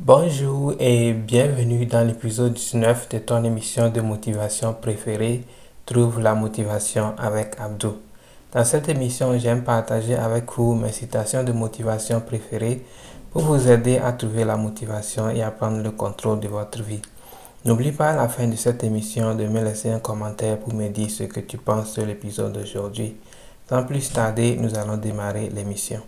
Bonjour et bienvenue dans l'épisode 19 de ton émission de motivation préférée, Trouve la motivation avec Abdou. Dans cette émission, j'aime partager avec vous mes citations de motivation préférées pour vous aider à trouver la motivation et à prendre le contrôle de votre vie. N'oublie pas à la fin de cette émission de me laisser un commentaire pour me dire ce que tu penses de l'épisode d'aujourd'hui. Sans plus tarder, nous allons démarrer l'émission.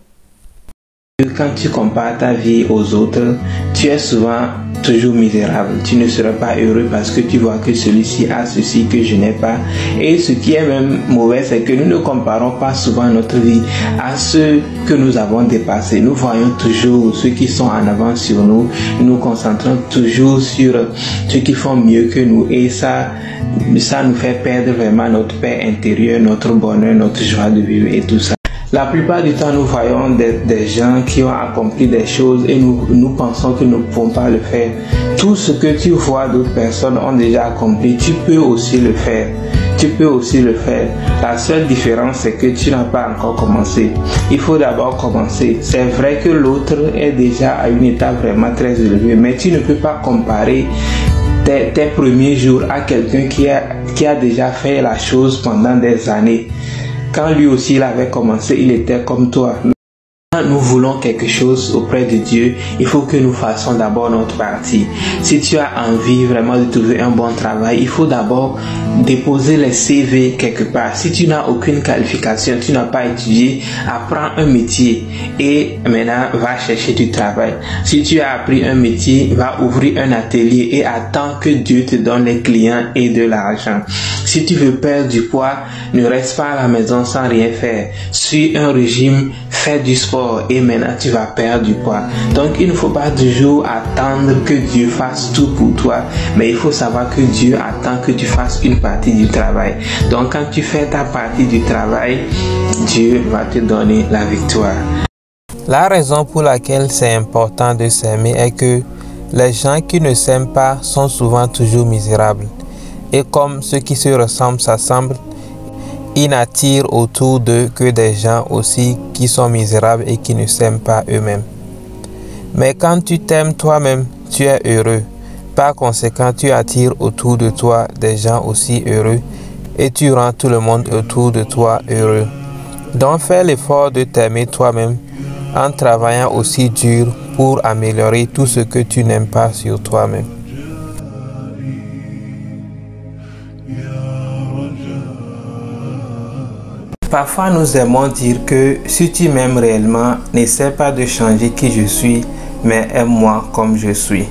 Quand tu compares ta vie aux autres, tu es souvent toujours misérable. Tu ne seras pas heureux parce que tu vois que celui-ci a ceci que je n'ai pas. Et ce qui est même mauvais, c'est que nous ne comparons pas souvent notre vie à ceux que nous avons dépassés. Nous voyons toujours ceux qui sont en avant sur nous. Nous nous concentrons toujours sur ceux qui font mieux que nous. Et ça, ça nous fait perdre vraiment notre paix intérieure, notre bonheur, notre joie de vivre et tout ça. La plupart du temps, nous voyons des, gens qui ont accompli des choses et nous, pensons que nous ne pouvons pas le faire. Tout ce que tu vois d'autres personnes ont déjà accompli, tu peux aussi le faire. Tu peux aussi le faire. La seule différence, c'est que tu n'as pas encore commencé. Il faut d'abord commencer. C'est vrai que l'autre est déjà à une étape vraiment très élevée, mais tu ne peux pas comparer tes, premiers jours à quelqu'un qui a déjà fait la chose pendant des années. Quand lui aussi il avait commencé, il était comme toi. Nous voulons quelque chose auprès de Dieu, il faut que nous fassions d'abord notre partie. Si tu as envie vraiment de trouver un bon travail, il faut d'abord déposer les CV quelque part. Si tu n'as aucune qualification, tu n'as pas étudié, apprends un métier et maintenant va chercher du travail. Si tu as appris un métier, va ouvrir un atelier et attends que Dieu te donne les clients et de l'argent. Si tu veux perdre du poids, ne reste pas à la maison sans rien faire. Suis un régime, fais du sport et maintenant tu vas perdre du poids. Donc il ne faut pas toujours attendre que Dieu fasse tout pour toi, mais il faut savoir que Dieu attend que tu fasses une partie du travail. Donc quand tu fais ta partie du travail, Dieu va te donner la victoire. La raison pour laquelle c'est important de s'aimer est que les gens qui ne s'aiment pas sont souvent toujours misérables. Et comme ceux qui se ressemblent s'assemblent, ils n'attirent autour d'eux que des gens aussi qui sont misérables et qui ne s'aiment pas eux-mêmes. Mais quand tu t'aimes toi-même, tu es heureux. Par conséquent, tu attires autour de toi des gens aussi heureux et tu rends tout le monde autour de toi heureux. Donc fais l'effort de t'aimer toi-même en travaillant aussi dur pour améliorer tout ce que tu n'aimes pas sur toi-même. Parfois nous aimons dire que si tu m'aimes réellement, n'essaie pas de changer qui je suis, mais aime-moi comme je suis.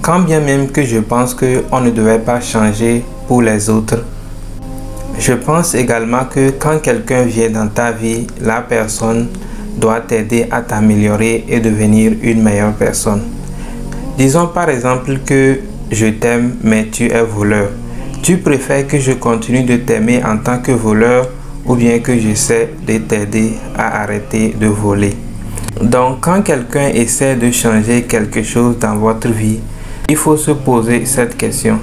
Quand bien même que je pense qu'on ne devait pas changer pour les autres, je pense également que quand quelqu'un vient dans ta vie, la personne doit t'aider à t'améliorer et devenir une meilleure personne. Disons par exemple que je t'aime mais tu es voleur. Tu préfères que je continue de t'aimer en tant que voleur ou bien que j'essaie de t'aider à arrêter de voler. Donc quand quelqu'un essaie de changer quelque chose dans votre vie, il faut se poser cette question.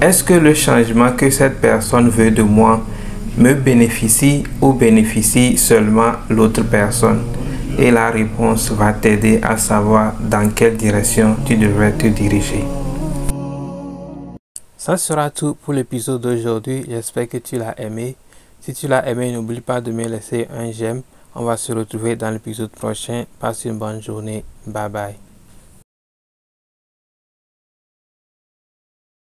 Est-ce que le changement que cette personne veut de moi me bénéficie ou bénéficie seulement l'autre personne? Et la réponse va t'aider à savoir dans quelle direction tu devrais te diriger. Ça sera tout pour l'épisode d'aujourd'hui. J'espère que tu l'as aimé. Si tu l'as aimé, n'oublie pas de me laisser un j'aime. On va se retrouver dans l'épisode prochain. Passe une bonne journée. Bye bye.